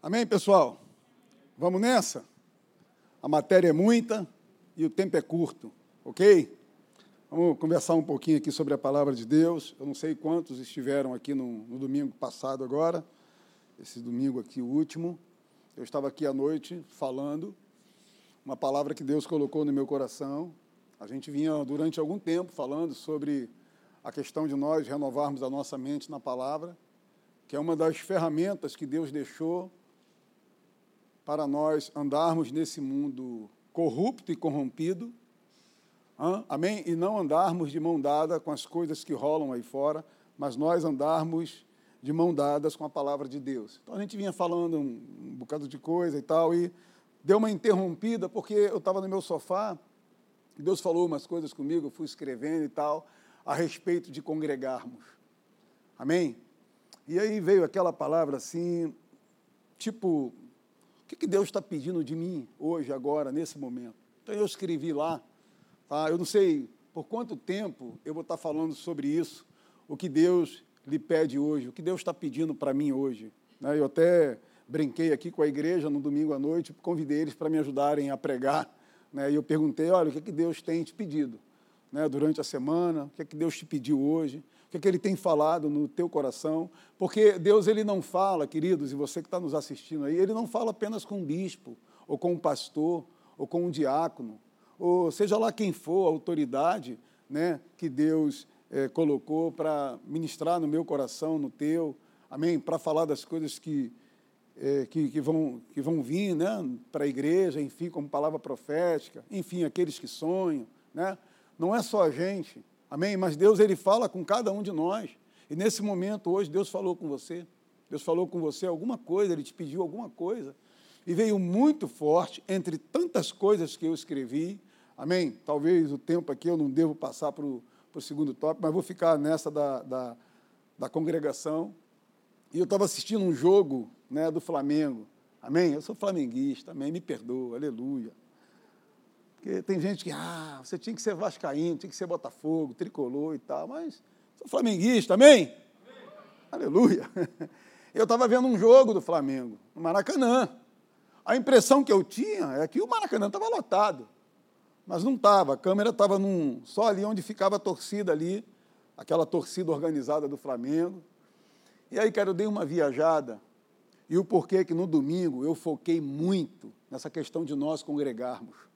Amém, pessoal? Vamos nessa? A matéria é muita e o tempo é curto, ok? Vamos conversar um pouquinho aqui sobre a palavra de Deus. Eu não sei quantos estiveram aqui no, no domingo passado agora, esse domingo aqui, o último. Eu estava aqui à noite falando uma palavra que Deus colocou no meu coração. A gente vinha durante algum tempo falando sobre a questão de nós renovarmos a nossa mente na palavra, que é uma das ferramentas que Deus deixou para nós andarmos nesse mundo corrupto e corrompido, amém? E não andarmos de mão dada com as coisas que rolam aí fora, mas nós andarmos de mão dadas com a palavra de Deus. Então a gente vinha falando um, bocado de coisa e tal, e deu uma interrompida, porque eu estava no meu sofá, Deus falou umas coisas comigo, eu fui escrevendo e tal, a respeito de congregarmos. Amém? E aí veio aquela palavra assim, tipo, o que, que Deus está pedindo de mim hoje, agora, nesse momento? Então eu escrevi lá, tá? eu não sei por quanto tempo eu vou estar falando sobre isso, o que Deus lhe pede hoje, o que Deus está pedindo para mim hoje. Né? Eu até brinquei aqui com a igreja no domingo à noite, convidei eles para me ajudarem a pregar, né? e eu perguntei, olha, o que, que Deus tem te pedido né? durante a semana, o que, que Deus te pediu hoje, o que, é que ele tem falado no teu coração, porque Deus ele não fala, queridos, e você que está nos assistindo aí, ele não fala apenas com um bispo, ou com um pastor, ou com um diácono, ou seja lá quem for a autoridade né, que Deus é, colocou para ministrar no meu coração, no teu, amém? Para falar das coisas que, é, que, que, vão, que vão vir né, para a igreja, enfim, como palavra profética, enfim, aqueles que sonham, né? Não é só a gente, Amém? Mas Deus ele fala com cada um de nós. E nesse momento hoje Deus falou com você. Deus falou com você alguma coisa, ele te pediu alguma coisa. E veio muito forte entre tantas coisas que eu escrevi. Amém? Talvez o tempo aqui eu não devo passar para o segundo tópico, mas vou ficar nessa da, da, da congregação. E eu estava assistindo um jogo né, do Flamengo. Amém? Eu sou flamenguista, amém? Me perdoa, aleluia. Porque tem gente que, ah, você tinha que ser vascaíno, tinha que ser Botafogo, tricolor e tal, mas sou flamenguista, amém? amém. Aleluia. Eu estava vendo um jogo do Flamengo, no Maracanã. A impressão que eu tinha é que o Maracanã estava lotado, mas não estava. A câmera estava num, só ali onde ficava a torcida ali, aquela torcida organizada do Flamengo. E aí, cara, eu dei uma viajada. E o porquê que no domingo eu foquei muito nessa questão de nós congregarmos.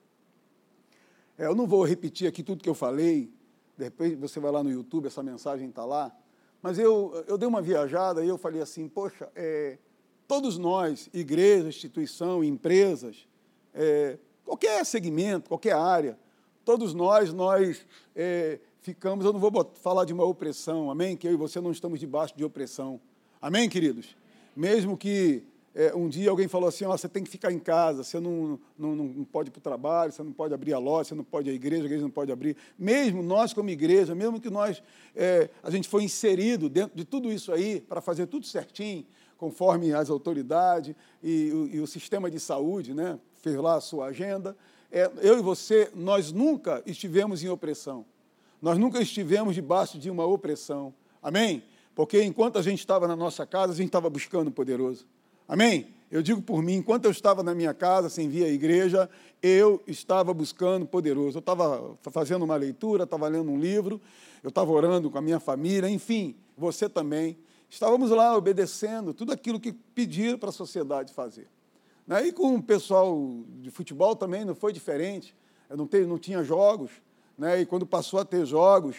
É, eu não vou repetir aqui tudo que eu falei, depois você vai lá no YouTube, essa mensagem está lá. Mas eu, eu dei uma viajada e eu falei assim, poxa, é, todos nós, igreja, instituição, empresas, é, qualquer segmento, qualquer área, todos nós, nós é, ficamos, eu não vou falar de uma opressão, amém? Que eu e você não estamos debaixo de opressão. Amém, queridos? Mesmo que é, um dia alguém falou assim: oh, você tem que ficar em casa, você não, não, não pode ir para o trabalho, você não pode abrir a loja, você não pode ir à igreja, a igreja não pode abrir. Mesmo nós, como igreja, mesmo que nós, é, a gente foi inserido dentro de tudo isso aí para fazer tudo certinho, conforme as autoridades e, e, o sistema de saúde, né, fez lá a sua agenda. É, eu e você, nós nunca estivemos em opressão. Nós nunca estivemos debaixo de uma opressão. Amém? Porque enquanto a gente estava na nossa casa, a gente estava buscando o poderoso. Amém? Eu digo por mim, enquanto eu estava na minha casa, sem vir à igreja, eu estava buscando poderoso. Eu estava fazendo uma leitura, estava lendo um livro, eu estava orando com a minha família, enfim, você também. Estávamos lá obedecendo tudo aquilo que pediram para a sociedade fazer. Né? E com o pessoal de futebol também não foi diferente. Eu não, não tinha jogos, né? e quando passou a ter jogos,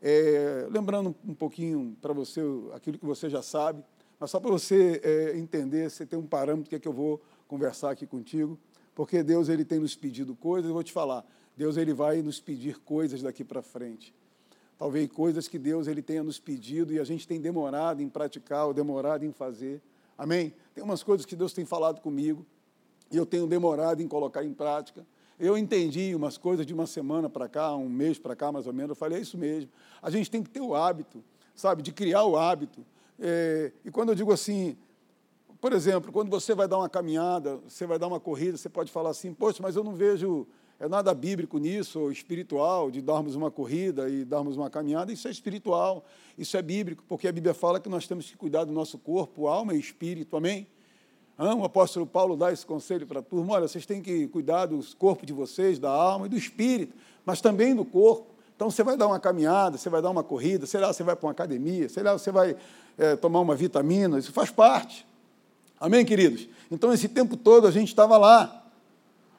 é, lembrando um pouquinho para você aquilo que você já sabe, mas só para você é, entender, você tem um parâmetro que é que eu vou conversar aqui contigo, porque Deus ele tem nos pedido coisas, eu vou te falar, Deus ele vai nos pedir coisas daqui para frente. Talvez coisas que Deus ele tenha nos pedido e a gente tem demorado em praticar ou demorado em fazer. Amém? Tem umas coisas que Deus tem falado comigo e eu tenho demorado em colocar em prática. Eu entendi umas coisas de uma semana para cá, um mês para cá, mais ou menos. Eu falei, é isso mesmo. A gente tem que ter o hábito, sabe, de criar o hábito é, e quando eu digo assim, por exemplo, quando você vai dar uma caminhada, você vai dar uma corrida, você pode falar assim, poxa, mas eu não vejo é nada bíblico nisso, ou espiritual, de darmos uma corrida e darmos uma caminhada, isso é espiritual, isso é bíblico, porque a Bíblia fala que nós temos que cuidar do nosso corpo, alma e espírito, amém? O apóstolo Paulo dá esse conselho para a turma: olha, vocês têm que cuidar do corpo de vocês, da alma e do espírito, mas também do corpo. Então você vai dar uma caminhada, você vai dar uma corrida, sei lá, você vai para uma academia, sei lá, você vai é, tomar uma vitamina, isso faz parte. Amém, queridos? Então esse tempo todo a gente estava lá.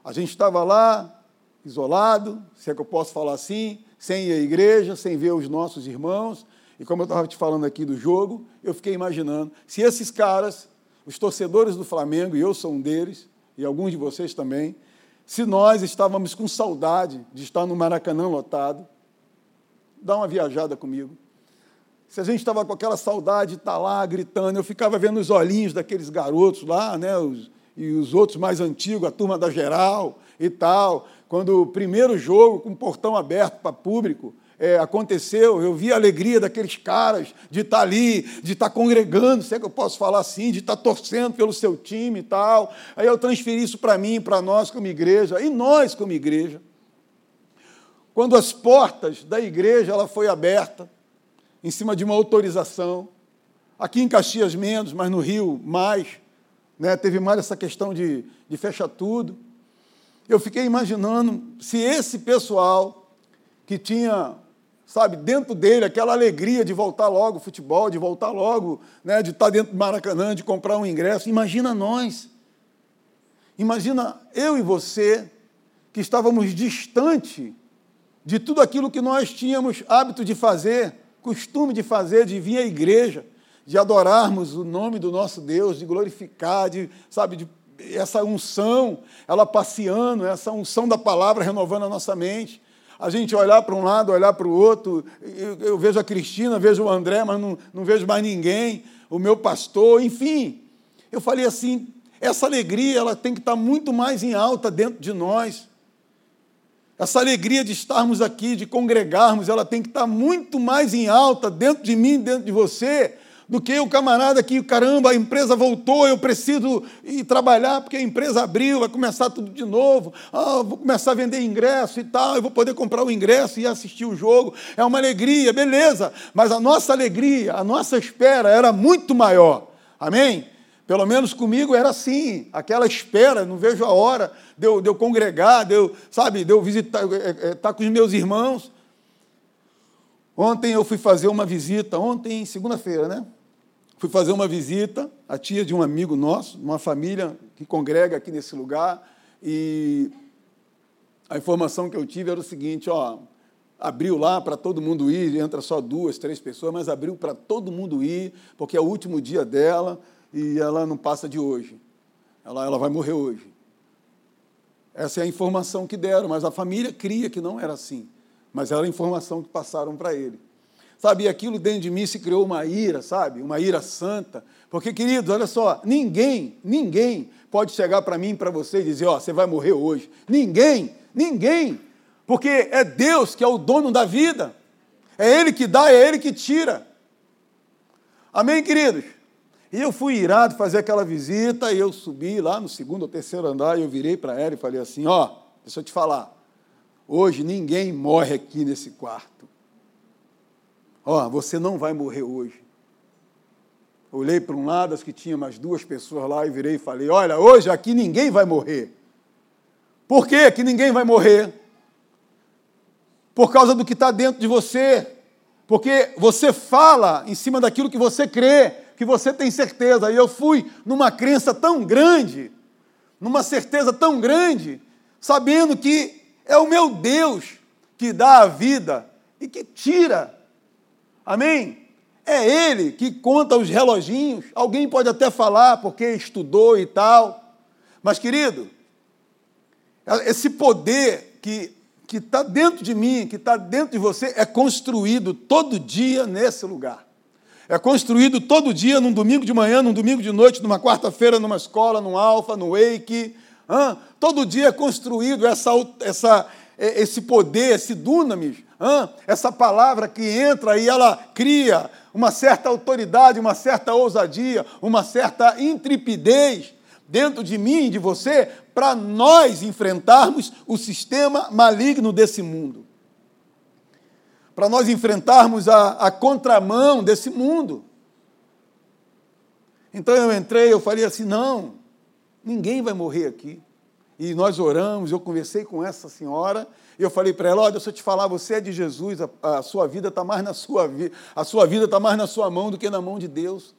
A gente estava lá, isolado, se é que eu posso falar assim, sem ir à igreja, sem ver os nossos irmãos. E como eu estava te falando aqui do jogo, eu fiquei imaginando se esses caras, os torcedores do Flamengo, e eu sou um deles, e alguns de vocês também, se nós estávamos com saudade de estar no Maracanã lotado, dá uma viajada comigo. Se a gente estava com aquela saudade de estar lá gritando, eu ficava vendo os olhinhos daqueles garotos lá, né, os, e os outros mais antigos, a turma da geral e tal. Quando o primeiro jogo, com o portão aberto para público, é, aconteceu, eu vi a alegria daqueles caras de estar ali, de estar congregando, sei é que eu posso falar assim, de estar torcendo pelo seu time e tal. Aí eu transferi isso para mim, para nós como igreja, e nós como igreja. Quando as portas da igreja ela foi aberta, em cima de uma autorização, aqui em Caxias menos, mas no Rio mais, né, teve mais essa questão de, de tudo. Eu fiquei imaginando se esse pessoal que tinha, sabe, dentro dele aquela alegria de voltar logo futebol, de voltar logo, né, de estar dentro do Maracanã, de comprar um ingresso, imagina nós. Imagina eu e você que estávamos distante de tudo aquilo que nós tínhamos hábito de fazer, costume de fazer, de vir à igreja, de adorarmos o nome do nosso Deus, de glorificar, de, sabe, de essa unção, ela passeando, essa unção da palavra renovando a nossa mente. A gente olhar para um lado, olhar para o outro, eu, eu, vejo a Cristina, vejo o André, mas não, não vejo mais ninguém, o meu pastor, enfim. Eu falei assim, essa alegria ela tem que estar muito mais em alta dentro de nós. Essa alegria de estarmos aqui, de congregarmos, ela tem que estar muito mais em alta dentro de mim, dentro de você, do que o camarada que, caramba, a empresa voltou, eu preciso ir trabalhar porque a empresa abriu, vai começar tudo de novo. Ah, vou começar a vender ingresso e tal, eu vou poder comprar o ingresso e assistir o jogo. É uma alegria, beleza, mas a nossa alegria, a nossa espera era muito maior. Amém? Pelo menos comigo era assim, aquela espera, não vejo a hora de eu, de eu congregar, de eu, sabe, de eu visitar, estar é, é, tá com os meus irmãos. Ontem eu fui fazer uma visita, ontem, segunda-feira, né? Fui fazer uma visita à tia de um amigo nosso, uma família que congrega aqui nesse lugar, e a informação que eu tive era o seguinte, ó, abriu lá para todo mundo ir, entra só duas, três pessoas, mas abriu para todo mundo ir, porque é o último dia dela e ela não passa de hoje. Ela, ela vai morrer hoje. Essa é a informação que deram, mas a família cria que não era assim. Mas era a informação que passaram para ele. Sabe, e aquilo dentro de mim se criou uma ira, sabe? Uma ira santa. Porque, queridos, olha só, ninguém, ninguém pode chegar para mim, para você e dizer, ó, oh, você vai morrer hoje. Ninguém, ninguém. Porque é Deus que é o dono da vida. É Ele que dá, é Ele que tira. Amém, queridos? E eu fui irado fazer aquela visita, e eu subi lá no segundo ou terceiro andar, e eu virei para ela e falei assim, ó, oh, deixa eu te falar, hoje ninguém morre aqui nesse quarto. Ó, oh, você não vai morrer hoje. Olhei para um lado, as que tinha mais duas pessoas lá, e virei e falei: Olha, hoje aqui ninguém vai morrer. Por que que ninguém vai morrer? Por causa do que está dentro de você. Porque você fala em cima daquilo que você crê, que você tem certeza. E eu fui numa crença tão grande, numa certeza tão grande, sabendo que é o meu Deus que dá a vida e que tira Amém? É ele que conta os reloginhos. Alguém pode até falar porque estudou e tal. Mas, querido, esse poder que que está dentro de mim, que está dentro de você, é construído todo dia nesse lugar. É construído todo dia, num domingo de manhã, num domingo de noite, numa quarta-feira, numa escola, num alfa, no wake. Hã? Todo dia é construído essa, essa, esse poder, esse dunamis, essa palavra que entra e ela cria uma certa autoridade, uma certa ousadia, uma certa intrepidez dentro de mim e de você, para nós enfrentarmos o sistema maligno desse mundo. Para nós enfrentarmos a, a contramão desse mundo. Então eu entrei, eu falei assim: não, ninguém vai morrer aqui. E nós oramos, eu conversei com essa senhora, e eu falei para ela, olha, deixa eu te falar, você é de Jesus, a, a sua vida está mais na sua vida, a sua vida está mais na sua mão do que na mão de Deus.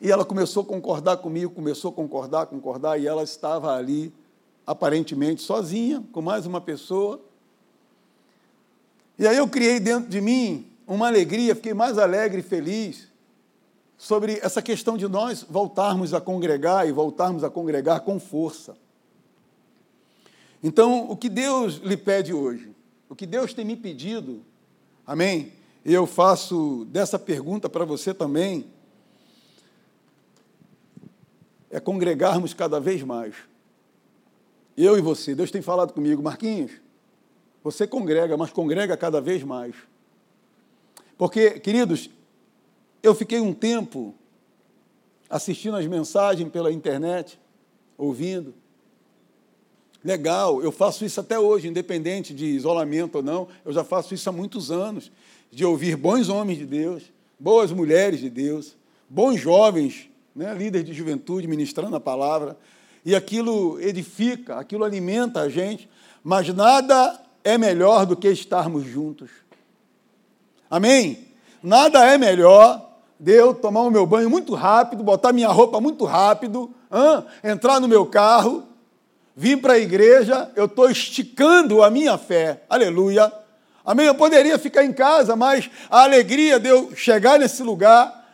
E ela começou a concordar comigo, começou a concordar, concordar, e ela estava ali, aparentemente sozinha, com mais uma pessoa. E aí eu criei dentro de mim uma alegria, fiquei mais alegre e feliz sobre essa questão de nós voltarmos a congregar e voltarmos a congregar com força. Então, o que Deus lhe pede hoje, o que Deus tem me pedido, amém? Eu faço dessa pergunta para você também, é congregarmos cada vez mais. Eu e você, Deus tem falado comigo, Marquinhos, você congrega, mas congrega cada vez mais. Porque, queridos, eu fiquei um tempo assistindo as mensagens pela internet, ouvindo. Legal, eu faço isso até hoje, independente de isolamento ou não, eu já faço isso há muitos anos, de ouvir bons homens de Deus, boas mulheres de Deus, bons jovens, né, líderes de juventude ministrando a palavra, e aquilo edifica, aquilo alimenta a gente, mas nada é melhor do que estarmos juntos. Amém? Nada é melhor de eu tomar o meu banho muito rápido, botar minha roupa muito rápido, entrar no meu carro, vir para a igreja, eu estou esticando a minha fé. Aleluia. Amém? Eu poderia ficar em casa, mas a alegria de eu chegar nesse lugar,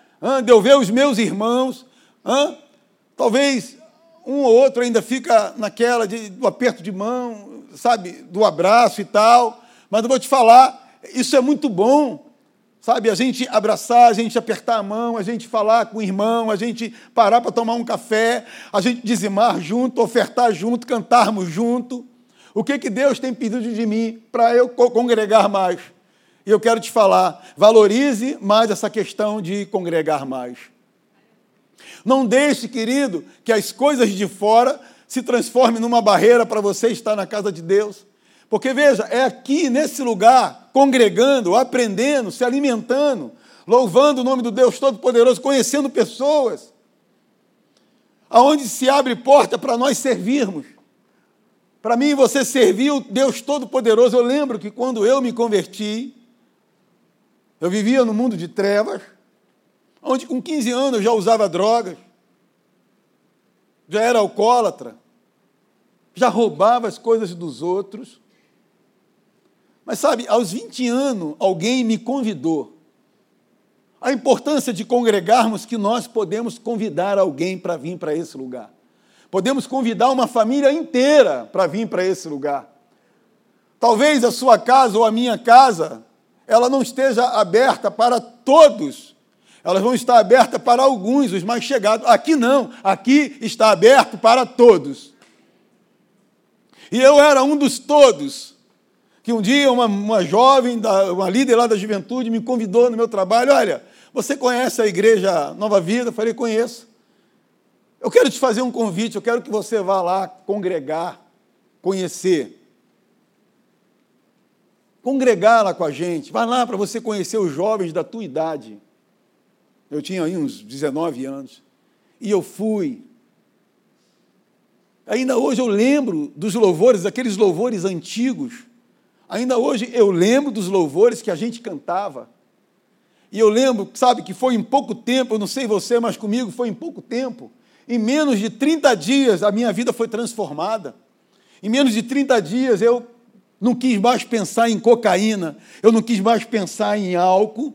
de eu ver os meus irmãos, talvez um ou outro ainda fica naquela de, do aperto de mão, sabe, do abraço e tal, mas eu vou te falar, isso é muito bom. Sabe, a gente abraçar, a gente apertar a mão, a gente falar com o irmão, a gente parar para tomar um café, a gente dizimar junto, ofertar junto, cantarmos junto. O que, que Deus tem pedido de mim para eu congregar mais? E eu quero te falar, valorize mais essa questão de congregar mais. Não deixe, querido, que as coisas de fora se transformem numa barreira para você estar na casa de Deus. Porque veja, é aqui nesse lugar, congregando, aprendendo, se alimentando, louvando o nome do Deus Todo-Poderoso, conhecendo pessoas, aonde se abre porta para nós servirmos. Para mim, você serviu o Deus Todo-Poderoso. Eu lembro que quando eu me converti, eu vivia no mundo de trevas, onde com 15 anos já usava drogas, já era alcoólatra, já roubava as coisas dos outros. Mas sabe, aos 20 anos, alguém me convidou. A importância de congregarmos que nós podemos convidar alguém para vir para esse lugar. Podemos convidar uma família inteira para vir para esse lugar. Talvez a sua casa ou a minha casa, ela não esteja aberta para todos. Elas vão estar abertas para alguns, os mais chegados. Aqui não, aqui está aberto para todos. E eu era um dos todos que um dia uma, uma jovem, uma líder lá da juventude, me convidou no meu trabalho: olha, você conhece a igreja Nova Vida? Eu falei: conheço. Eu quero te fazer um convite, eu quero que você vá lá congregar, conhecer. Congregar lá com a gente, vá lá para você conhecer os jovens da tua idade. Eu tinha aí uns 19 anos. E eu fui. Ainda hoje eu lembro dos louvores, aqueles louvores antigos Ainda hoje eu lembro dos louvores que a gente cantava. E eu lembro, sabe, que foi em pouco tempo, eu não sei você, mas comigo foi em pouco tempo. Em menos de 30 dias a minha vida foi transformada. Em menos de 30 dias eu não quis mais pensar em cocaína, eu não quis mais pensar em álcool,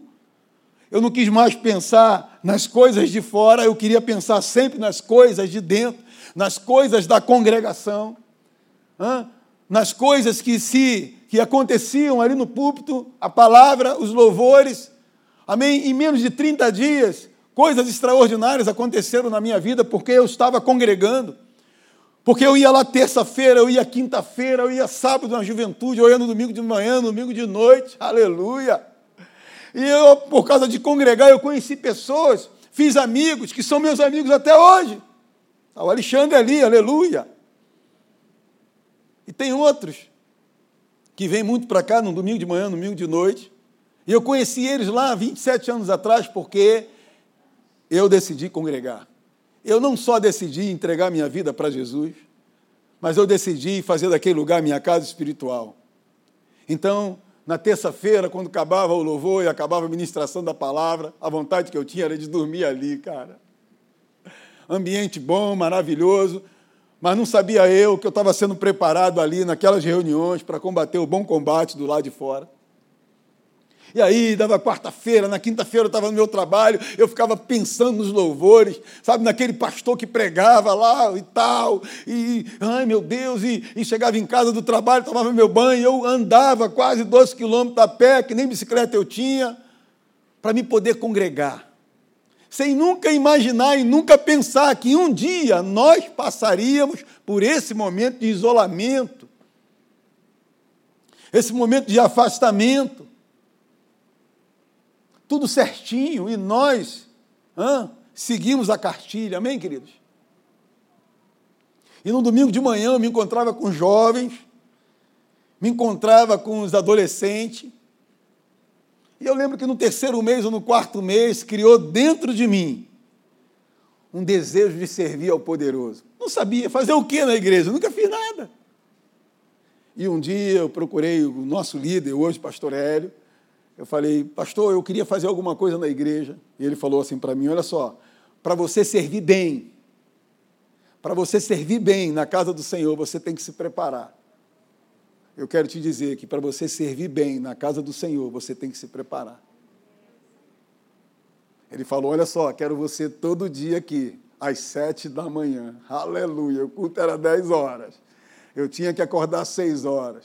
eu não quis mais pensar nas coisas de fora, eu queria pensar sempre nas coisas de dentro, nas coisas da congregação, nas coisas que se que aconteciam ali no púlpito, a palavra, os louvores. Amém? Em menos de 30 dias, coisas extraordinárias aconteceram na minha vida porque eu estava congregando. Porque eu ia lá terça-feira, eu ia quinta-feira, eu ia sábado na juventude, eu ia no domingo de manhã, no domingo de noite, aleluia. E eu, por causa de congregar, eu conheci pessoas, fiz amigos, que são meus amigos até hoje. O Alexandre ali, aleluia. E tem outros que vem muito para cá no domingo de manhã, no domingo de noite. E eu conheci eles lá 27 anos atrás porque eu decidi congregar. eu não só decidi entregar minha vida para Jesus, mas eu decidi fazer daquele lugar minha casa espiritual. Então, na terça-feira, quando acabava o louvor e acabava a ministração da palavra, a vontade que eu tinha era de dormir ali, cara. Ambiente bom, maravilhoso, mas não sabia eu que eu estava sendo preparado ali naquelas reuniões para combater o bom combate do lado de fora. E aí, dava quarta-feira, na quinta-feira eu estava no meu trabalho, eu ficava pensando nos louvores, sabe, naquele pastor que pregava lá e tal, e, ai meu Deus, e, e chegava em casa do trabalho, tomava meu banho, eu andava quase 12 quilômetros a pé, que nem bicicleta eu tinha, para me poder congregar. Sem nunca imaginar e nunca pensar que um dia nós passaríamos por esse momento de isolamento, esse momento de afastamento tudo certinho, e nós hã, seguimos a cartilha, amém, queridos? E no domingo de manhã eu me encontrava com jovens, me encontrava com os adolescentes, e eu lembro que no terceiro mês ou no quarto mês criou dentro de mim um desejo de servir ao poderoso. Não sabia fazer o que na igreja, nunca fiz nada. E um dia eu procurei o nosso líder, hoje, pastor Hélio, eu falei, pastor, eu queria fazer alguma coisa na igreja. E ele falou assim para mim: olha só, para você servir bem, para você servir bem na casa do Senhor, você tem que se preparar. Eu quero te dizer que para você servir bem na casa do Senhor, você tem que se preparar. Ele falou: Olha só, quero você todo dia aqui, às sete da manhã. Aleluia. O culto era dez horas. Eu tinha que acordar às seis horas.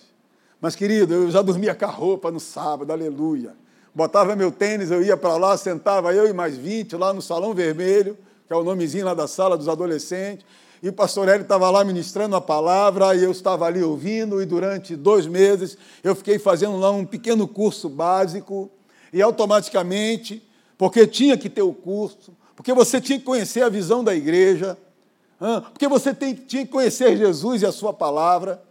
Mas, querido, eu já dormia com a roupa no sábado, aleluia. Botava meu tênis, eu ia para lá, sentava eu e mais 20 lá no Salão Vermelho, que é o nomezinho lá da sala dos adolescentes. E o pastor Hélio estava lá ministrando a palavra, e eu estava ali ouvindo, e durante dois meses eu fiquei fazendo lá um pequeno curso básico, e automaticamente, porque tinha que ter o curso, porque você tinha que conhecer a visão da igreja, porque você tinha que conhecer Jesus e a sua palavra.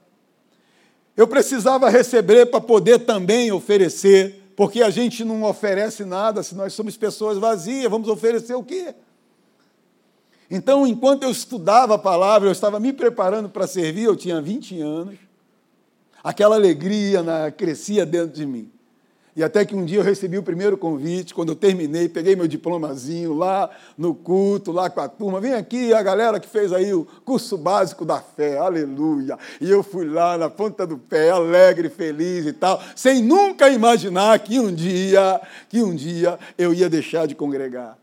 Eu precisava receber para poder também oferecer, porque a gente não oferece nada se nós somos pessoas vazias, vamos oferecer o quê? Então, enquanto eu estudava a palavra, eu estava me preparando para servir, eu tinha 20 anos, aquela alegria na, crescia dentro de mim. E até que um dia eu recebi o primeiro convite, quando eu terminei, peguei meu diplomazinho lá no culto, lá com a turma. Vem aqui a galera que fez aí o curso básico da fé, aleluia. E eu fui lá na ponta do pé, alegre, feliz e tal, sem nunca imaginar que um dia, que um dia eu ia deixar de congregar.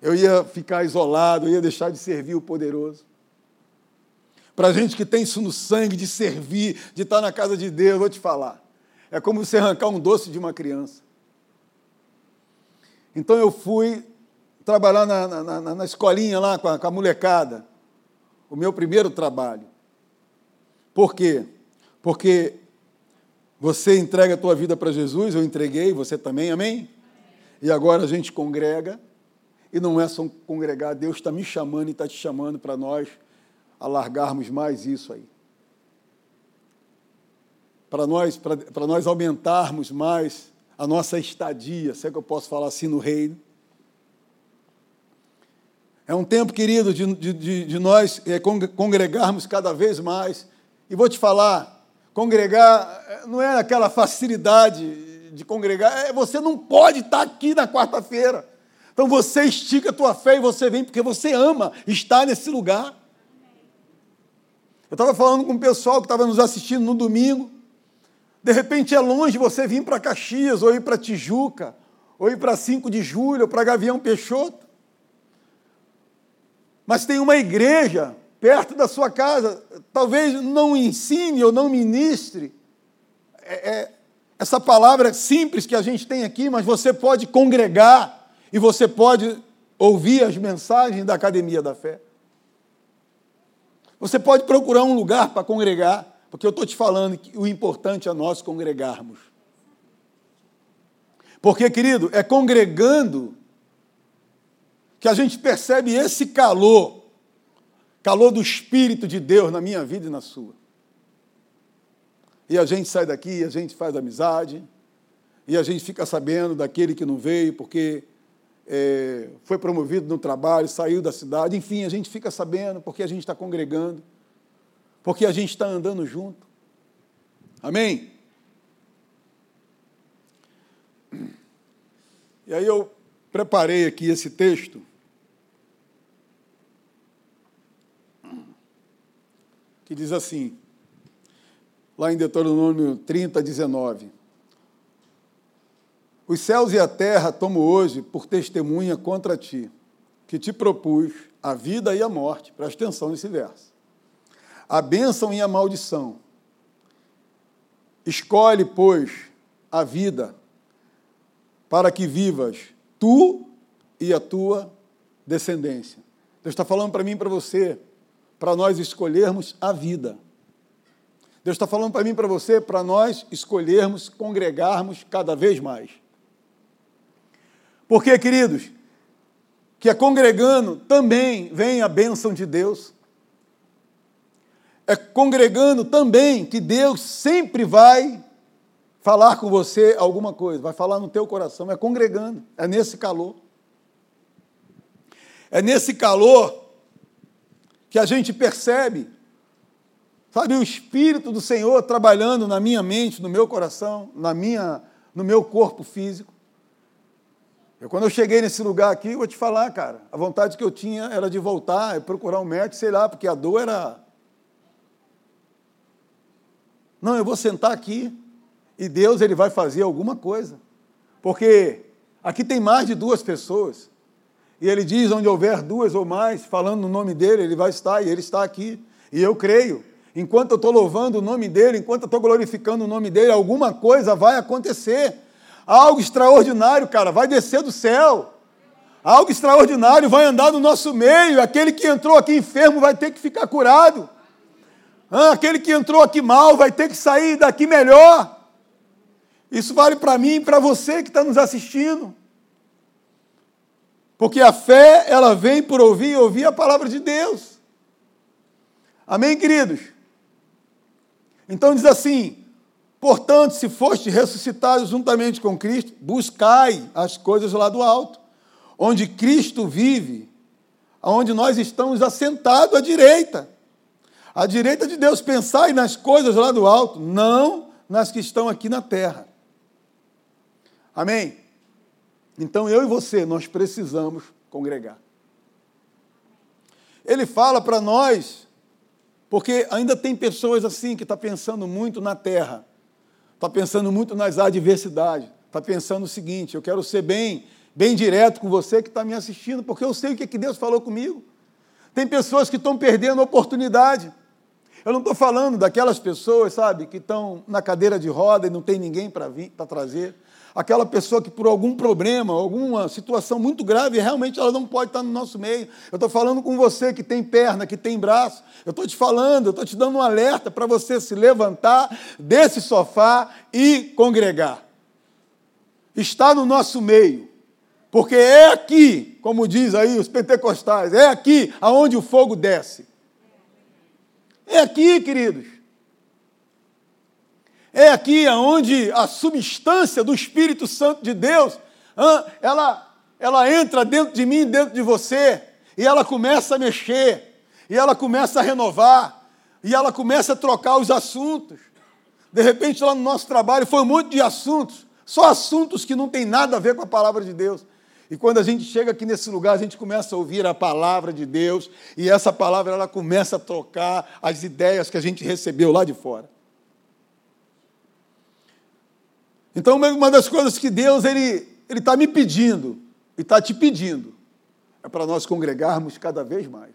Eu ia ficar isolado, eu ia deixar de servir o poderoso. Para gente que tem isso no sangue, de servir, de estar na casa de Deus, vou te falar. É como você arrancar um doce de uma criança. Então eu fui trabalhar na, na, na escolinha lá com a, com a molecada. O meu primeiro trabalho. Por quê? Porque você entrega a tua vida para Jesus, eu entreguei, você também, amém? E agora a gente congrega, e não é só congregar, Deus está me chamando e está te chamando para nós alargarmos mais isso aí para nós, para nós aumentarmos mais a nossa estadia, se é que eu posso falar assim, no reino. É um tempo, querido, de, de, de nós é, congregarmos cada vez mais. E vou te falar, congregar é, não é aquela facilidade de congregar, é, você não pode estar aqui na quarta-feira. Então você estica a tua fé e você vem porque você ama estar nesse lugar. Eu estava falando com o pessoal que estava nos assistindo no domingo. De repente é longe você vir para Caxias, ou ir para Tijuca, ou ir para 5 de julho, ou para Gavião Peixoto. Mas tem uma igreja perto da sua casa, talvez não ensine ou não ministre é, é, essa palavra simples que a gente tem aqui, mas você pode congregar e você pode ouvir as mensagens da Academia da Fé. Você pode procurar um lugar para congregar. Porque eu estou te falando que o importante é nós congregarmos. Porque, querido, é congregando que a gente percebe esse calor, calor do Espírito de Deus na minha vida e na sua. E a gente sai daqui, a gente faz amizade, e a gente fica sabendo daquele que não veio, porque é, foi promovido no trabalho, saiu da cidade, enfim, a gente fica sabendo porque a gente está congregando, porque a gente está andando junto. Amém? E aí eu preparei aqui esse texto. Que diz assim, lá em Deuteronômio 30, 19. Os céus e a terra tomo hoje por testemunha contra ti, que te propus a vida e a morte. Presta atenção nesse verso. A bênção e a maldição. Escolhe, pois, a vida para que vivas tu e a tua descendência. Deus está falando para mim e para você, para nós escolhermos a vida. Deus está falando para mim e para você, para nós escolhermos, congregarmos cada vez mais. Porque, queridos, que é congregando também vem a bênção de Deus. É congregando também que Deus sempre vai falar com você alguma coisa, vai falar no teu coração, é congregando, é nesse calor. É nesse calor que a gente percebe, sabe, o Espírito do Senhor trabalhando na minha mente, no meu coração, na minha, no meu corpo físico. Eu, quando eu cheguei nesse lugar aqui, vou te falar, cara, a vontade que eu tinha era de voltar e procurar um médico, sei lá, porque a dor era. Não, eu vou sentar aqui, e Deus ele vai fazer alguma coisa. Porque aqui tem mais de duas pessoas. E ele diz: onde houver duas ou mais, falando no nome dele, ele vai estar, e ele está aqui. E eu creio. Enquanto eu estou louvando o nome dele, enquanto eu estou glorificando o nome dele, alguma coisa vai acontecer. Algo extraordinário, cara, vai descer do céu. Algo extraordinário vai andar no nosso meio. Aquele que entrou aqui enfermo vai ter que ficar curado. Ah, aquele que entrou aqui mal vai ter que sair daqui melhor. Isso vale para mim e para você que está nos assistindo. Porque a fé, ela vem por ouvir e ouvir a palavra de Deus. Amém, queridos? Então diz assim: portanto, se foste ressuscitados juntamente com Cristo, buscai as coisas lá do alto, onde Cristo vive, onde nós estamos assentados à direita. À direita de Deus, pensai nas coisas lá do alto, não nas que estão aqui na terra. Amém? Então eu e você, nós precisamos congregar. Ele fala para nós, porque ainda tem pessoas assim que estão tá pensando muito na terra, está pensando muito nas adversidades, está pensando o seguinte: eu quero ser bem, bem direto com você que está me assistindo, porque eu sei o que, é que Deus falou comigo. Tem pessoas que estão perdendo a oportunidade. Eu não estou falando daquelas pessoas, sabe, que estão na cadeira de roda e não tem ninguém para trazer aquela pessoa que por algum problema, alguma situação muito grave, realmente ela não pode estar no nosso meio. Eu estou falando com você que tem perna, que tem braço. Eu estou te falando, eu estou te dando um alerta para você se levantar desse sofá e congregar. Está no nosso meio. Porque é aqui, como diz aí os pentecostais, é aqui aonde o fogo desce. É aqui, queridos. É aqui onde a substância do Espírito Santo de Deus, ela, ela entra dentro de mim, dentro de você, e ela começa a mexer, e ela começa a renovar, e ela começa a trocar os assuntos. De repente, lá no nosso trabalho, foi um monte de assuntos, só assuntos que não tem nada a ver com a palavra de Deus. E quando a gente chega aqui nesse lugar, a gente começa a ouvir a palavra de Deus, e essa palavra ela começa a trocar as ideias que a gente recebeu lá de fora. Então, uma das coisas que Deus ele está me pedindo e está te pedindo é para nós congregarmos cada vez mais.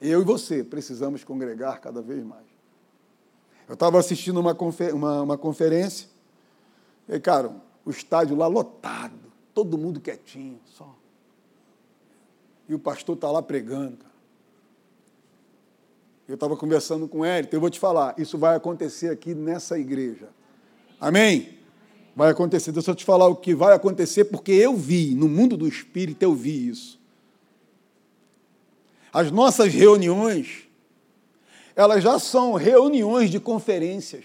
Eu e você precisamos congregar cada vez mais. Eu estava assistindo uma, confer uma, uma conferência e, cara, o estádio lá lotado, todo mundo quietinho, só. E o pastor está lá pregando. Eu estava conversando com ele, então eu vou te falar, isso vai acontecer aqui nessa igreja. Amém? vai acontecer. Deixa eu te falar o que vai acontecer, porque eu vi, no mundo do espírito, eu vi isso. As nossas reuniões, elas já são reuniões de conferências.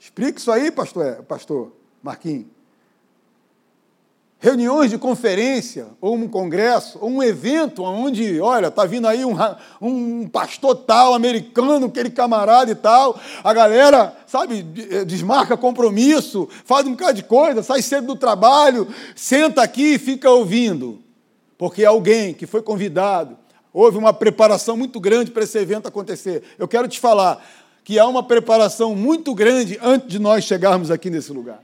Explique isso aí, pastor, pastor Marquinhos. Reuniões de conferência, ou um congresso, ou um evento onde, olha, está vindo aí um, um pastor tal, americano, aquele camarada e tal, a galera, sabe, eh, desmarca compromisso, faz um bocado de coisa, sai cedo do trabalho, senta aqui e fica ouvindo, porque alguém que foi convidado, houve uma preparação muito grande para esse evento acontecer. Eu quero te falar que há uma preparação muito grande antes de nós chegarmos aqui nesse lugar.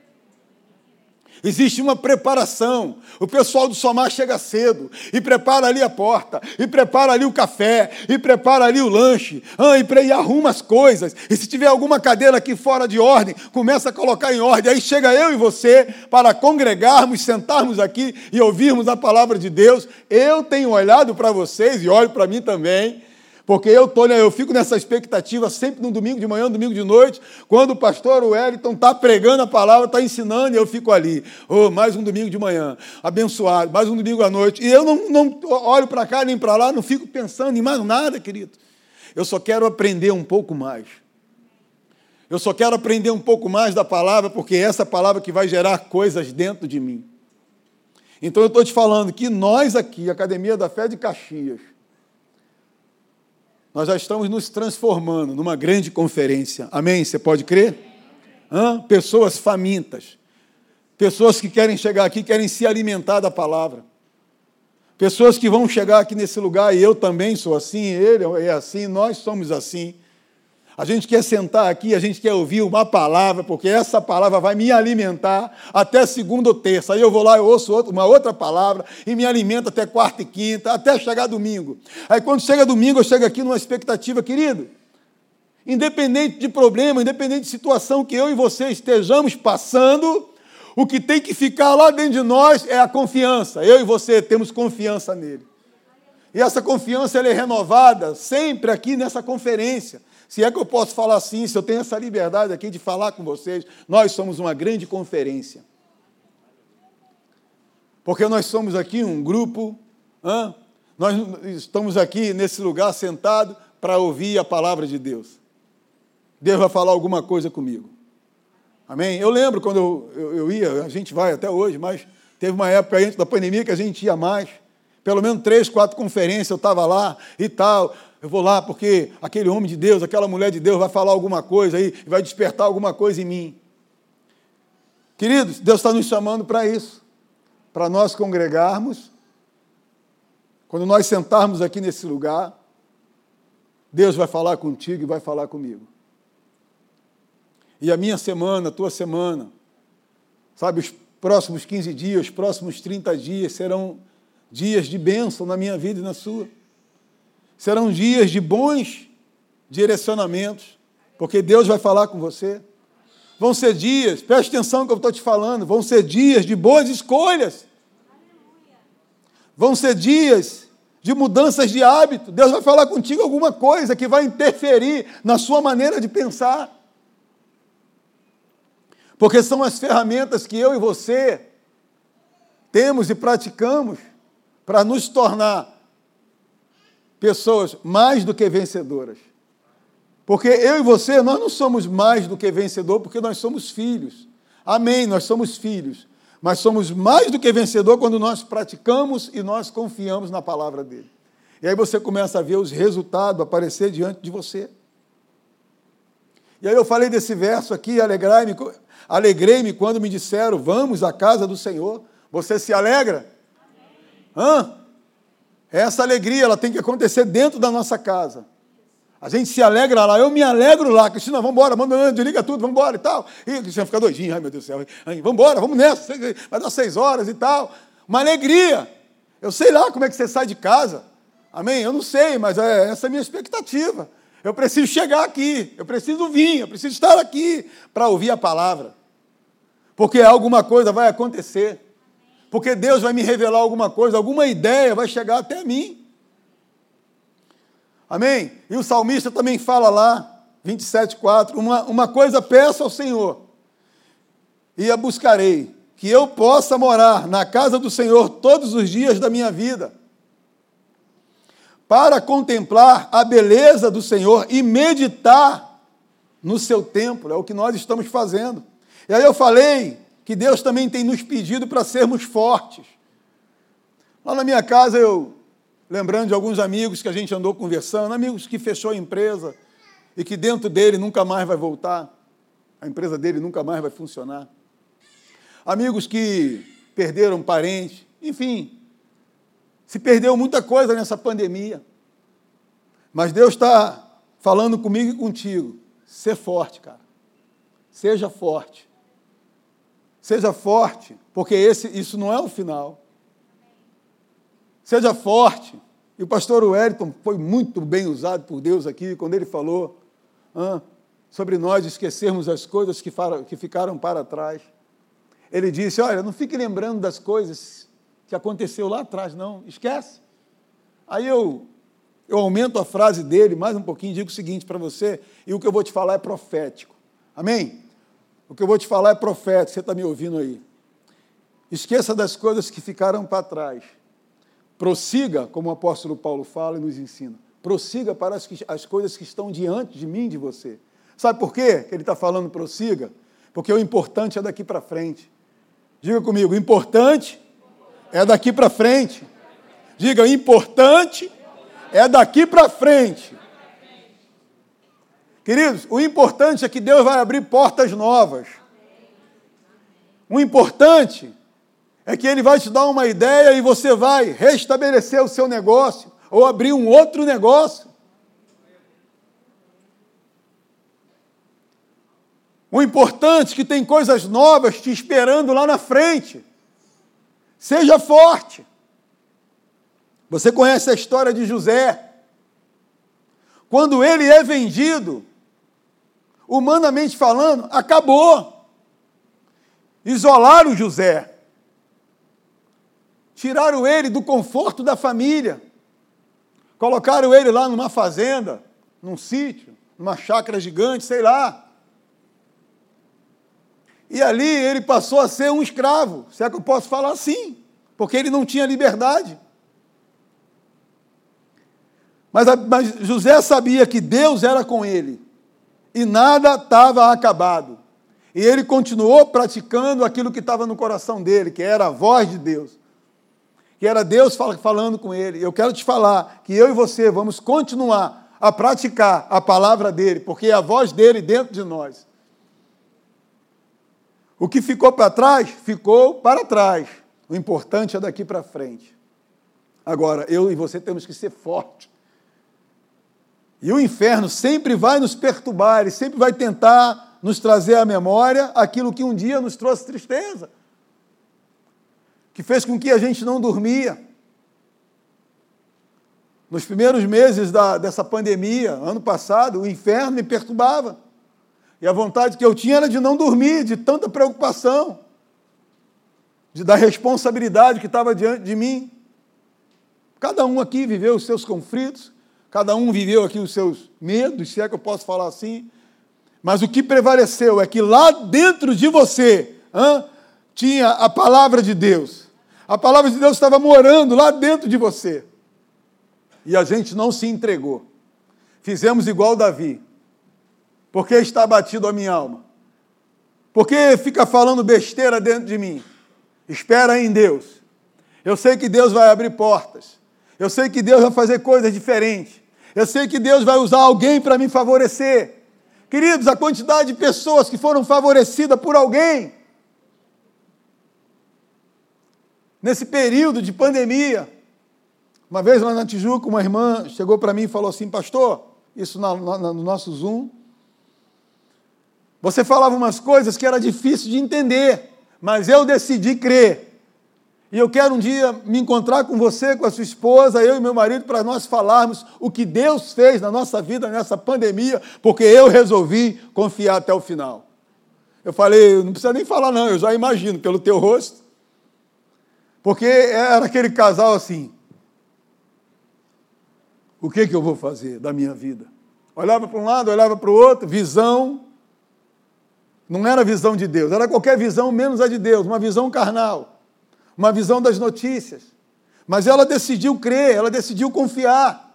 Existe uma preparação. O pessoal do Somar chega cedo e prepara ali a porta, e prepara ali o café, e prepara ali o lanche, ah, e, e arruma as coisas. E se tiver alguma cadeira aqui fora de ordem, começa a colocar em ordem. Aí chega eu e você para congregarmos, sentarmos aqui e ouvirmos a palavra de Deus. Eu tenho olhado para vocês e olho para mim também porque eu, tô, né, eu fico nessa expectativa sempre no domingo de manhã, no domingo de noite, quando o pastor Wellington está pregando a palavra, está ensinando, e eu fico ali. Oh, mais um domingo de manhã, abençoado, mais um domingo à noite. E eu não, não olho para cá nem para lá, não fico pensando em mais nada, querido. Eu só quero aprender um pouco mais. Eu só quero aprender um pouco mais da palavra, porque é essa palavra que vai gerar coisas dentro de mim. Então eu estou te falando que nós aqui, Academia da Fé de Caxias, nós já estamos nos transformando numa grande conferência. Amém? Você pode crer? Hã? Pessoas famintas. Pessoas que querem chegar aqui, querem se alimentar da palavra. Pessoas que vão chegar aqui nesse lugar, e eu também sou assim, ele é assim, nós somos assim. A gente quer sentar aqui, a gente quer ouvir uma palavra, porque essa palavra vai me alimentar até segunda ou terça. Aí eu vou lá, eu ouço uma outra palavra e me alimenta até quarta e quinta, até chegar domingo. Aí quando chega domingo, eu chego aqui numa expectativa, querido. Independente de problema, independente de situação que eu e você estejamos passando, o que tem que ficar lá dentro de nós é a confiança. Eu e você temos confiança nele. E essa confiança ela é renovada sempre aqui nessa conferência. Se é que eu posso falar assim, se eu tenho essa liberdade aqui de falar com vocês, nós somos uma grande conferência. Porque nós somos aqui um grupo, nós estamos aqui nesse lugar sentado para ouvir a palavra de Deus. Deus vai falar alguma coisa comigo. Amém? Eu lembro quando eu, eu, eu ia, a gente vai até hoje, mas teve uma época antes da pandemia que a gente ia mais. Pelo menos três, quatro conferências eu estava lá e tal eu vou lá porque aquele homem de Deus, aquela mulher de Deus vai falar alguma coisa aí, vai despertar alguma coisa em mim. Queridos, Deus está nos chamando para isso, para nós congregarmos, quando nós sentarmos aqui nesse lugar, Deus vai falar contigo e vai falar comigo. E a minha semana, a tua semana, sabe, os próximos 15 dias, os próximos 30 dias serão dias de bênção na minha vida e na sua. Serão dias de bons direcionamentos, porque Deus vai falar com você. Vão ser dias, preste atenção no que eu estou te falando, vão ser dias de boas escolhas. Vão ser dias de mudanças de hábito. Deus vai falar contigo alguma coisa que vai interferir na sua maneira de pensar. Porque são as ferramentas que eu e você temos e praticamos para nos tornar pessoas mais do que vencedoras. Porque eu e você, nós não somos mais do que vencedor, porque nós somos filhos. Amém, nós somos filhos. Mas somos mais do que vencedor quando nós praticamos e nós confiamos na palavra dele. E aí você começa a ver os resultados aparecer diante de você. E aí eu falei desse verso aqui, alegrei-me alegrei quando me disseram, vamos à casa do Senhor. Você se alegra? Hã? Essa alegria ela tem que acontecer dentro da nossa casa. A gente se alegra lá, eu me alegro lá. Cristina, vamos embora, manda, desliga tudo, vamos embora e tal. E Cristina fica doidinha, ai meu Deus do céu, vamos embora, vamos nessa, vai dar seis horas e tal. Uma alegria. Eu sei lá como é que você sai de casa. Amém? Eu não sei, mas é, essa é a minha expectativa. Eu preciso chegar aqui, eu preciso vir, eu preciso estar aqui para ouvir a palavra. Porque alguma coisa vai acontecer porque Deus vai me revelar alguma coisa, alguma ideia vai chegar até mim. Amém? E o salmista também fala lá, 27,4: uma, uma coisa peço ao Senhor, e a buscarei, que eu possa morar na casa do Senhor todos os dias da minha vida, para contemplar a beleza do Senhor e meditar no seu templo, é o que nós estamos fazendo. E aí eu falei que Deus também tem nos pedido para sermos fortes. Lá na minha casa, eu, lembrando de alguns amigos que a gente andou conversando, amigos que fechou a empresa e que dentro dele nunca mais vai voltar, a empresa dele nunca mais vai funcionar. Amigos que perderam parentes, enfim, se perdeu muita coisa nessa pandemia. Mas Deus está falando comigo e contigo. Ser forte, cara. Seja forte. Seja forte, porque esse, isso não é o final. Seja forte. E o pastor Wellington foi muito bem usado por Deus aqui, quando ele falou ah, sobre nós esquecermos as coisas que, que ficaram para trás. Ele disse: Olha, não fique lembrando das coisas que aconteceu lá atrás, não, esquece. Aí eu, eu aumento a frase dele mais um pouquinho, digo o seguinte para você, e o que eu vou te falar é profético. Amém? O que eu vou te falar é profético, você está me ouvindo aí. Esqueça das coisas que ficaram para trás. Prossiga, como o apóstolo Paulo fala e nos ensina. Prossiga para as, as coisas que estão diante de mim de você. Sabe por quê que ele está falando prossiga? Porque o importante é daqui para frente. Diga comigo, o importante é daqui para frente. Diga, importante é daqui para frente. Queridos, o importante é que Deus vai abrir portas novas. O importante é que Ele vai te dar uma ideia e você vai restabelecer o seu negócio ou abrir um outro negócio. O importante é que tem coisas novas te esperando lá na frente. Seja forte. Você conhece a história de José. Quando ele é vendido, humanamente falando, acabou. Isolaram José. Tiraram ele do conforto da família. Colocaram ele lá numa fazenda, num sítio, numa chácara gigante, sei lá. E ali ele passou a ser um escravo, se é que eu posso falar assim, porque ele não tinha liberdade. Mas, mas José sabia que Deus era com ele e nada estava acabado. E ele continuou praticando aquilo que estava no coração dele, que era a voz de Deus, que era Deus falando com ele. Eu quero te falar que eu e você vamos continuar a praticar a palavra dele, porque é a voz dele dentro de nós. O que ficou para trás, ficou para trás. O importante é daqui para frente. Agora, eu e você temos que ser fortes. E o inferno sempre vai nos perturbar, ele sempre vai tentar nos trazer à memória aquilo que um dia nos trouxe tristeza, que fez com que a gente não dormia. Nos primeiros meses da, dessa pandemia, ano passado, o inferno me perturbava. E a vontade que eu tinha era de não dormir, de tanta preocupação, de da responsabilidade que estava diante de mim. Cada um aqui viveu os seus conflitos, cada um viveu aqui os seus medos, se é que eu posso falar assim. Mas o que prevaleceu é que lá dentro de você hã, tinha a palavra de Deus. A palavra de Deus estava morando lá dentro de você. E a gente não se entregou. Fizemos igual Davi. Por que está abatido a minha alma? Por que fica falando besteira dentro de mim? Espera em Deus. Eu sei que Deus vai abrir portas. Eu sei que Deus vai fazer coisas diferentes. Eu sei que Deus vai usar alguém para me favorecer. Queridos, a quantidade de pessoas que foram favorecidas por alguém nesse período de pandemia. Uma vez lá na Tijuca, uma irmã chegou para mim e falou assim: Pastor, isso no nosso Zoom, você falava umas coisas que era difícil de entender, mas eu decidi crer. E eu quero um dia me encontrar com você, com a sua esposa, eu e meu marido, para nós falarmos o que Deus fez na nossa vida nessa pandemia, porque eu resolvi confiar até o final. Eu falei, não precisa nem falar, não, eu já imagino pelo teu rosto. Porque era aquele casal assim. O que, que eu vou fazer da minha vida? Olhava para um lado, olhava para o outro, visão, não era a visão de Deus, era qualquer visão menos a de Deus, uma visão carnal, uma visão das notícias. Mas ela decidiu crer, ela decidiu confiar.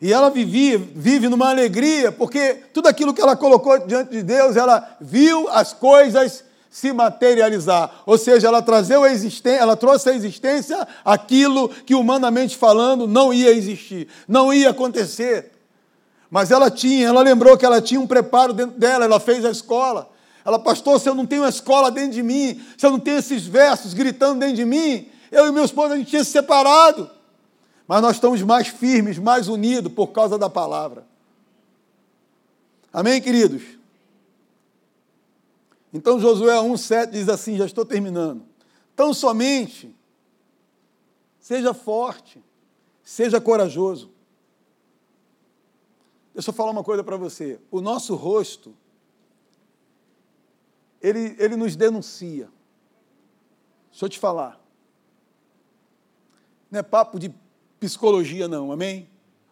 E ela vivia, vive numa alegria, porque tudo aquilo que ela colocou diante de Deus, ela viu as coisas se materializar. Ou seja, ela, trazeu a existência, ela trouxe à existência aquilo que, humanamente falando, não ia existir, não ia acontecer. Mas ela tinha, ela lembrou que ela tinha um preparo dentro dela, ela fez a escola. Ela, pastor, se eu não tenho uma escola dentro de mim, se eu não tenho esses versos gritando dentro de mim, eu e meu esposo a gente tinha se separado. Mas nós estamos mais firmes, mais unidos por causa da palavra. Amém, queridos? Então Josué 1,7 diz assim: já estou terminando. Tão somente seja forte, seja corajoso. Deixa eu falar uma coisa para você. O nosso rosto, ele, ele nos denuncia. Deixa eu te falar. Não é papo de psicologia, não, amém?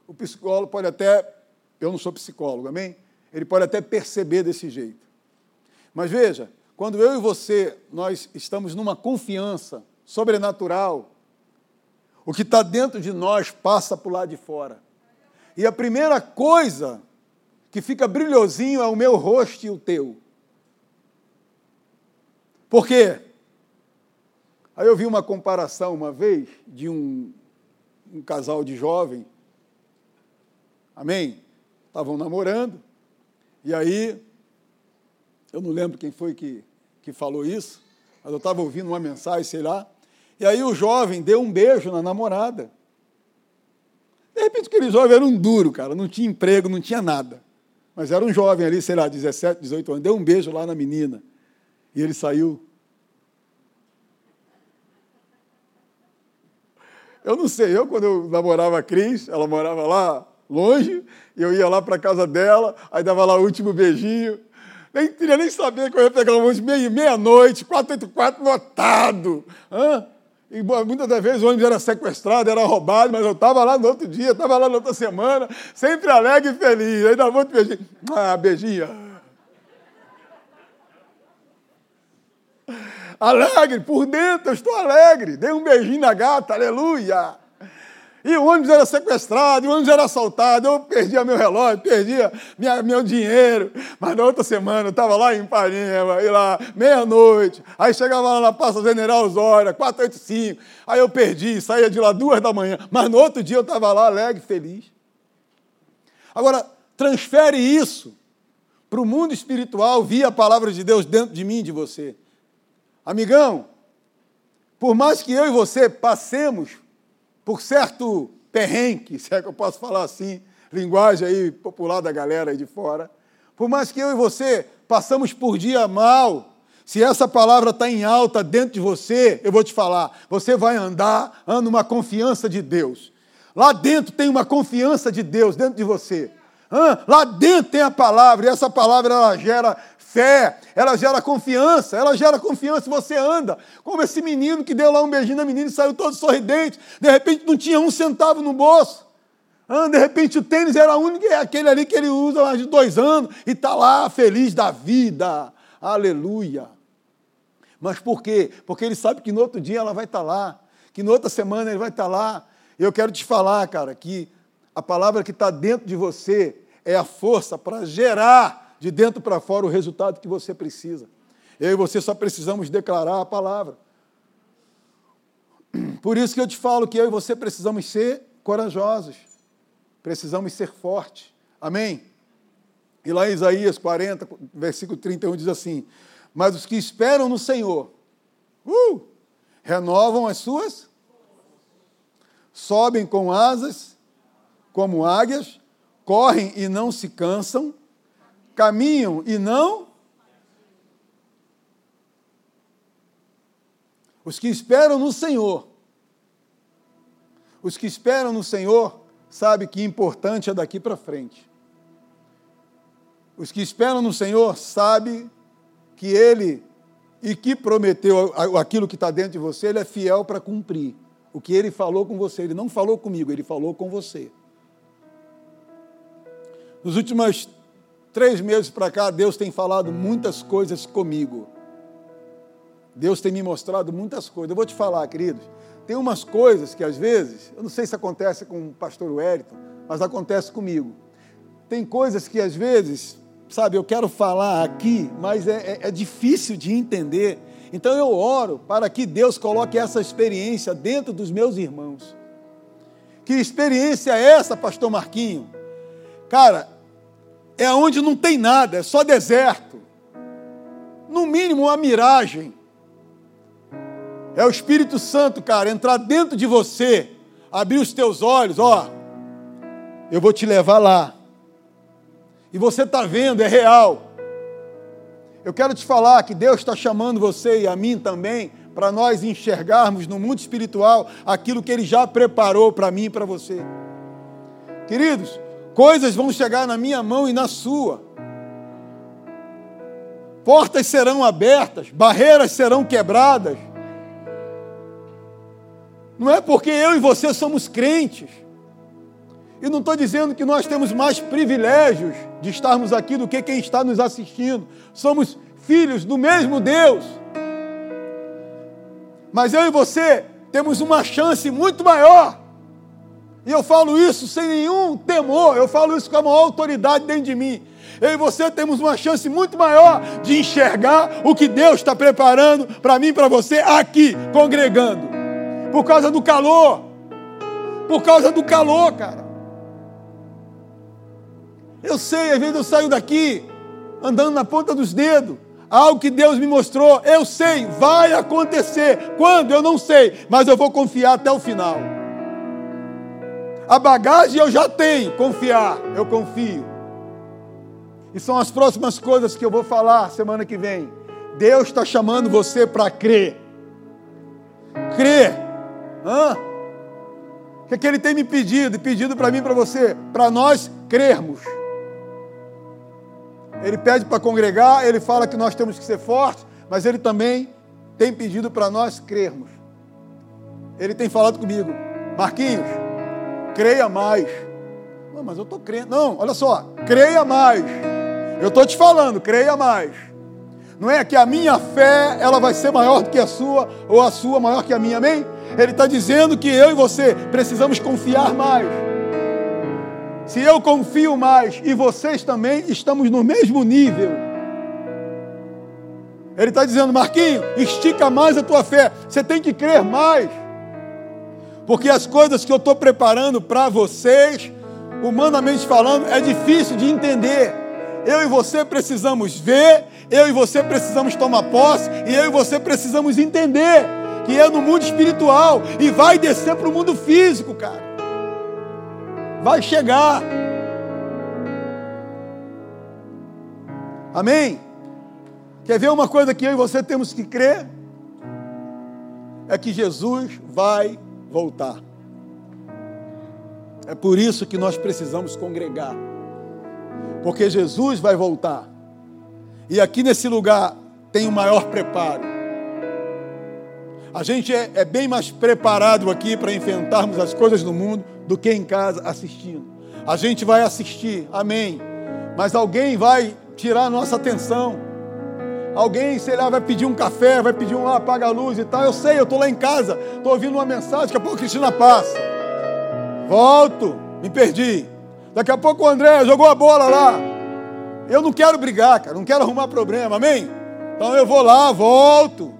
O psicólogo pode até, eu não sou psicólogo, amém? Ele pode até perceber desse jeito. Mas veja, quando eu e você, nós estamos numa confiança sobrenatural, o que está dentro de nós passa para o lado de fora. E a primeira coisa que fica brilhosinho é o meu rosto e o teu. Por quê? Aí eu vi uma comparação uma vez de um, um casal de jovem, amém? Estavam namorando, e aí, eu não lembro quem foi que, que falou isso, mas eu estava ouvindo uma mensagem, sei lá, e aí o jovem deu um beijo na namorada. De repente aquele jovem era um duro, cara, não tinha emprego, não tinha nada. Mas era um jovem ali, sei lá, 17, 18 anos, deu um beijo lá na menina. E ele saiu. Eu não sei, eu quando eu namorava a Cris, ela morava lá longe, eu ia lá para casa dela, aí dava lá o último beijinho. Nem queria nem saber que eu ia pegar um ônibus meia-noite, 484 lotado. Hã? E muitas das vezes o ônibus era sequestrado, era roubado, mas eu estava lá no outro dia, estava lá na outra semana, sempre alegre e feliz. Aí dava outro beijinho. Ah, beijinho. Alegre, por dentro eu estou alegre. Dei um beijinho na gata, aleluia. E o ônibus era sequestrado, o ônibus era assaltado, eu perdia meu relógio, perdia minha, meu dinheiro. Mas na outra semana eu estava lá em Ipanema, e lá, meia-noite. Aí chegava lá na Praça General Osório, 485. Aí eu perdi, saía de lá duas da manhã. Mas no outro dia eu estava lá alegre, feliz. Agora, transfere isso para o mundo espiritual via a palavra de Deus dentro de mim e de você. Amigão, por mais que eu e você passemos por certo perrengue, se é que eu posso falar assim, linguagem aí popular da galera aí de fora, por mais que eu e você passamos por dia mal, se essa palavra está em alta dentro de você, eu vou te falar, você vai andar, anda uma confiança de Deus. Lá dentro tem uma confiança de Deus dentro de você. Lá dentro tem a palavra, e essa palavra ela gera fé, ela gera confiança, ela gera confiança e você anda. Como esse menino que deu lá um beijinho na menina e saiu todo sorridente, de repente não tinha um centavo no bolso. De repente o tênis era único, é aquele ali que ele usa há de dois anos e está lá feliz da vida. Aleluia. Mas por quê? Porque ele sabe que no outro dia ela vai estar tá lá, que na outra semana ele vai estar tá lá. Eu quero te falar, cara, que a palavra que está dentro de você é a força para gerar de dentro para fora o resultado que você precisa. Eu e você só precisamos declarar a palavra. Por isso que eu te falo que eu e você precisamos ser corajosos, precisamos ser fortes. Amém? E lá em Isaías 40, versículo 31 diz assim: Mas os que esperam no Senhor, uh, renovam as suas, sobem com asas como águias, correm e não se cansam, caminham e não. Os que esperam no Senhor, os que esperam no Senhor, sabe que importante é daqui para frente. Os que esperam no Senhor sabe que Ele e que prometeu aquilo que está dentro de você, Ele é fiel para cumprir. O que Ele falou com você, Ele não falou comigo, Ele falou com você. Nos últimos três meses para cá, Deus tem falado muitas coisas comigo. Deus tem me mostrado muitas coisas. Eu vou te falar, queridos, tem umas coisas que às vezes, eu não sei se acontece com o pastor Wellington, mas acontece comigo. Tem coisas que às vezes sabe, eu quero falar aqui, mas é, é, é difícil de entender. Então eu oro para que Deus coloque essa experiência dentro dos meus irmãos. Que experiência é essa, pastor Marquinho? Cara, é onde não tem nada, é só deserto. No mínimo uma miragem. É o Espírito Santo, cara, entrar dentro de você, abrir os teus olhos, ó. Eu vou te levar lá. E você está vendo, é real. Eu quero te falar que Deus está chamando você e a mim também para nós enxergarmos no mundo espiritual aquilo que Ele já preparou para mim e para você. Queridos, coisas vão chegar na minha mão e na sua. Portas serão abertas, barreiras serão quebradas. Não é porque eu e você somos crentes. E não estou dizendo que nós temos mais privilégios de estarmos aqui do que quem está nos assistindo. Somos filhos do mesmo Deus. Mas eu e você temos uma chance muito maior. E eu falo isso sem nenhum temor, eu falo isso com a maior autoridade dentro de mim. Eu e você temos uma chance muito maior de enxergar o que Deus está preparando para mim e para você aqui, congregando. Por causa do calor. Por causa do calor, cara. Eu sei, às vezes eu saio daqui andando na ponta dos dedos algo que Deus me mostrou, eu sei, vai acontecer. Quando? Eu não sei, mas eu vou confiar até o final. A bagagem eu já tenho, confiar, eu confio. E são as próximas coisas que eu vou falar semana que vem. Deus está chamando você para crer. Crer. Hã? O que, é que Ele tem me pedido pedido para mim para você? Para nós crermos. Ele pede para congregar, ele fala que nós temos que ser fortes, mas ele também tem pedido para nós crermos. Ele tem falado comigo, Marquinhos, creia mais. Não, mas eu estou crendo. Não, olha só, creia mais. Eu estou te falando, creia mais. Não é que a minha fé ela vai ser maior do que a sua, ou a sua maior que a minha, amém? Ele está dizendo que eu e você precisamos confiar mais. Se eu confio mais e vocês também estamos no mesmo nível. Ele está dizendo, Marquinho, estica mais a tua fé. Você tem que crer mais. Porque as coisas que eu estou preparando para vocês, humanamente falando, é difícil de entender. Eu e você precisamos ver, eu e você precisamos tomar posse, e eu e você precisamos entender que é no mundo espiritual e vai descer para o mundo físico, cara vai chegar. Amém? Quer ver uma coisa que eu e você temos que crer? É que Jesus vai voltar. É por isso que nós precisamos congregar. Porque Jesus vai voltar. E aqui nesse lugar tem o maior preparo. A gente é, é bem mais preparado aqui para enfrentarmos as coisas do mundo do que em casa assistindo. A gente vai assistir, amém. Mas alguém vai tirar nossa atenção. Alguém, sei lá, vai pedir um café, vai pedir um lá, apaga a luz e tal. Eu sei, eu estou lá em casa, estou ouvindo uma mensagem, daqui a pouco a Cristina passa. Volto, me perdi. Daqui a pouco o André jogou a bola lá. Eu não quero brigar, cara, não quero arrumar problema, amém? Então eu vou lá, volto.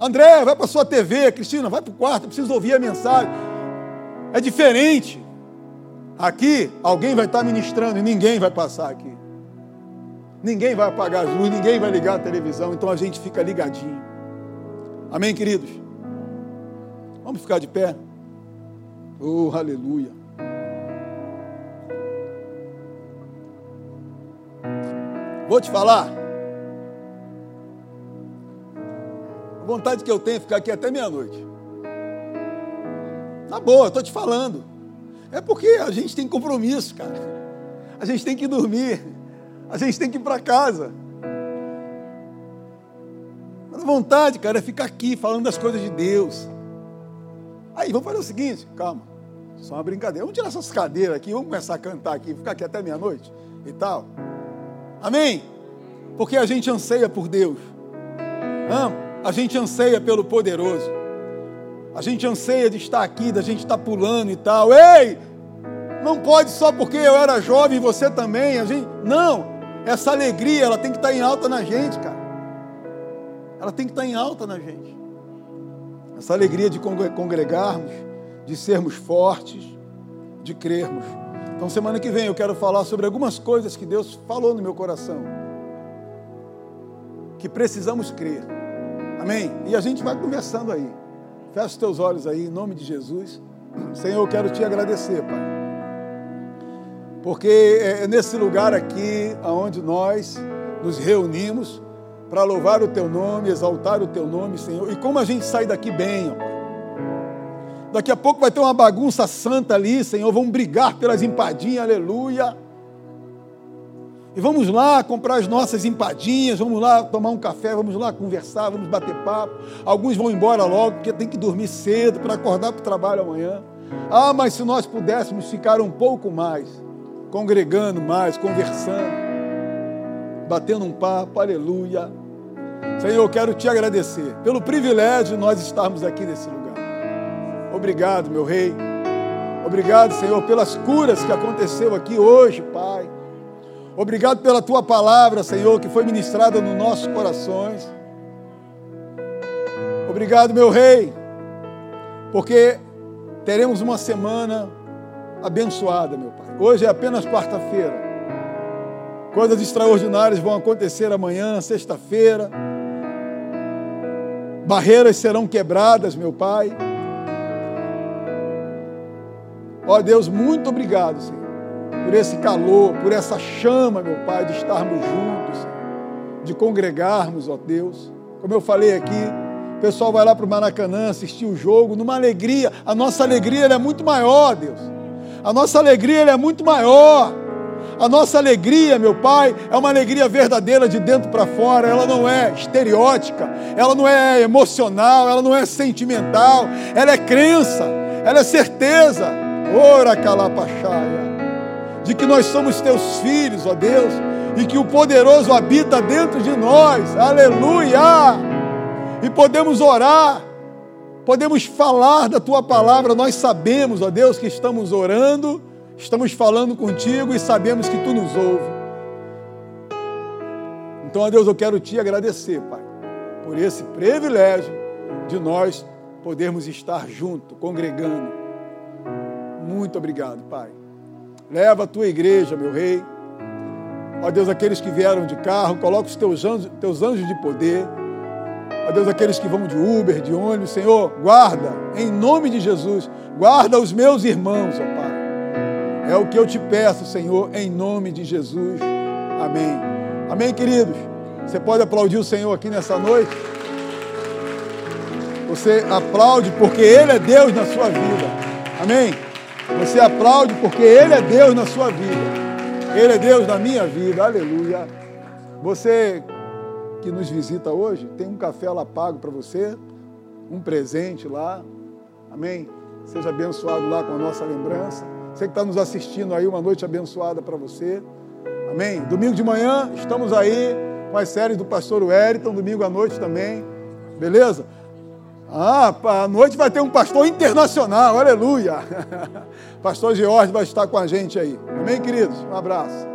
André, vai para sua TV, Cristina, vai para o quarto, eu preciso ouvir a mensagem. É diferente. Aqui, alguém vai estar ministrando e ninguém vai passar aqui. Ninguém vai apagar as luzes, ninguém vai ligar a televisão, então a gente fica ligadinho. Amém, queridos? Vamos ficar de pé? Oh, aleluia. Vou te falar. A vontade que eu tenho é ficar aqui até meia-noite. Tá boa, estou te falando. É porque a gente tem compromisso, cara. A gente tem que dormir. A gente tem que ir para casa. Mas a vontade, cara, é ficar aqui falando das coisas de Deus. Aí, vamos fazer o seguinte, calma. Só uma brincadeira. Vamos tirar essas cadeiras aqui, vamos começar a cantar aqui, ficar aqui até meia-noite e tal. Amém? Porque a gente anseia por Deus. A gente anseia pelo poderoso. A gente anseia de estar aqui, da gente estar pulando e tal. Ei! Não pode só porque eu era jovem e você também. A gente, não. Essa alegria, ela tem que estar em alta na gente, cara. Ela tem que estar em alta na gente. Essa alegria de congregarmos, de sermos fortes, de crermos. Então, semana que vem eu quero falar sobre algumas coisas que Deus falou no meu coração. Que precisamos crer. Amém? E a gente vai conversando aí. Fecha os teus olhos aí, em nome de Jesus. Senhor, eu quero te agradecer, Pai. Porque é nesse lugar aqui onde nós nos reunimos para louvar o teu nome, exaltar o teu nome, Senhor. E como a gente sai daqui bem, ó, Pai. Daqui a pouco vai ter uma bagunça santa ali, Senhor. Vamos brigar pelas empadinhas, aleluia. E vamos lá comprar as nossas empadinhas, vamos lá tomar um café, vamos lá conversar, vamos bater papo. Alguns vão embora logo porque tem que dormir cedo para acordar para o trabalho amanhã. Ah, mas se nós pudéssemos ficar um pouco mais, congregando mais, conversando, batendo um papo, aleluia. Senhor, eu quero te agradecer pelo privilégio de nós estarmos aqui nesse lugar. Obrigado, meu rei. Obrigado, Senhor, pelas curas que aconteceu aqui hoje, Pai. Obrigado pela tua palavra, Senhor, que foi ministrada nos nossos corações. Obrigado, meu rei, porque teremos uma semana abençoada, meu Pai. Hoje é apenas quarta-feira. Coisas extraordinárias vão acontecer amanhã, sexta-feira. Barreiras serão quebradas, meu Pai. Ó Deus, muito obrigado, Senhor por esse calor, por essa chama, meu Pai, de estarmos juntos, de congregarmos, ó Deus. Como eu falei aqui, o pessoal vai lá para o Maracanã assistir o jogo numa alegria. A nossa alegria é muito maior, Deus. A nossa alegria é muito maior. A nossa alegria, meu Pai, é uma alegria verdadeira de dentro para fora. Ela não é estereótica, ela não é emocional, ela não é sentimental. Ela é crença, ela é certeza. Ora calapachaia de que nós somos teus filhos, ó Deus, e que o poderoso habita dentro de nós, aleluia! E podemos orar, podemos falar da tua palavra, nós sabemos, ó Deus, que estamos orando, estamos falando contigo e sabemos que tu nos ouve. Então, ó Deus, eu quero te agradecer, Pai, por esse privilégio de nós podermos estar junto, congregando. Muito obrigado, Pai. Leva a tua igreja, meu rei. Ó Deus, aqueles que vieram de carro, coloca os teus anjos, teus anjos de poder. Ó Deus, aqueles que vão de Uber, de ônibus, Senhor, guarda, em nome de Jesus, guarda os meus irmãos, ó Pai. É o que eu te peço, Senhor, em nome de Jesus. Amém. Amém, queridos? Você pode aplaudir o Senhor aqui nessa noite? Você aplaude porque Ele é Deus na sua vida. Amém? Você aplaude porque Ele é Deus na sua vida. Ele é Deus na minha vida. Aleluia. Você que nos visita hoje, tem um café lá pago para você, um presente lá. Amém? Seja abençoado lá com a nossa lembrança. Você que está nos assistindo aí, uma noite abençoada para você. Amém? Domingo de manhã, estamos aí com as séries do pastor Wellington, domingo à noite também. Beleza? Ah, à noite vai ter um pastor internacional, aleluia. Pastor George vai estar com a gente aí. Amém, queridos? Um abraço.